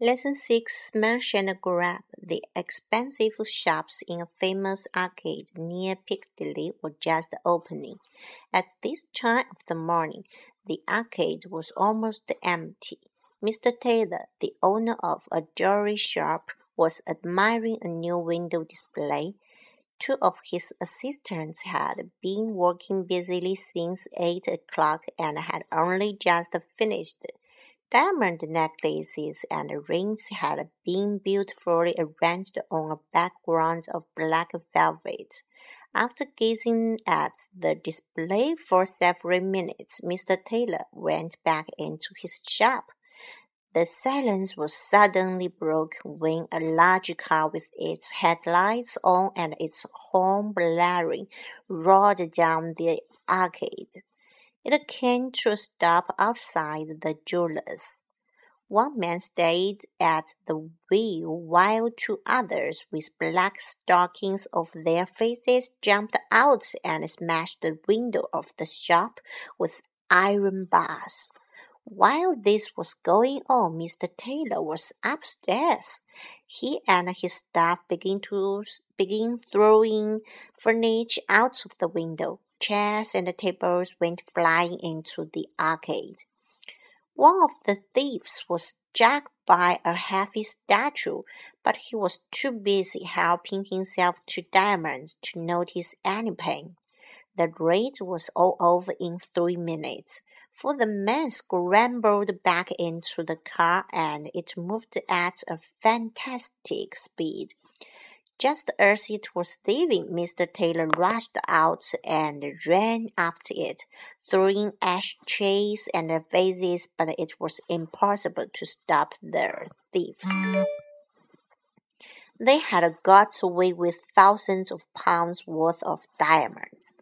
Lesson 6 Smash and Grab The expensive shops in a famous arcade near Piccadilly were just opening. At this time of the morning, the arcade was almost empty. Mr. Taylor, the owner of a jewelry shop, was admiring a new window display. Two of his assistants had been working busily since eight o'clock and had only just finished. Diamond necklaces and rings had been beautifully arranged on a background of black velvet. After gazing at the display for several minutes, Mr. Taylor went back into his shop. The silence was suddenly broken when a large car with its headlights on and its horn blaring roared down the arcade. It came to a stop outside the jewelers. One man stayed at the wheel while two others with black stockings over their faces jumped out and smashed the window of the shop with iron bars. While this was going on, Mr. Taylor was upstairs. He and his staff began to begin throwing furniture out of the window. Chairs and tables went flying into the arcade. One of the thieves was struck by a heavy statue, but he was too busy helping himself to diamonds to notice any pain. The raid was all over in three minutes, for the man scrambled back into the car and it moved at a fantastic speed. Just as it was leaving, Mr. Taylor rushed out and ran after it, throwing ash ashtrays and vases, but it was impossible to stop the thieves. They had got away with thousands of pounds worth of diamonds.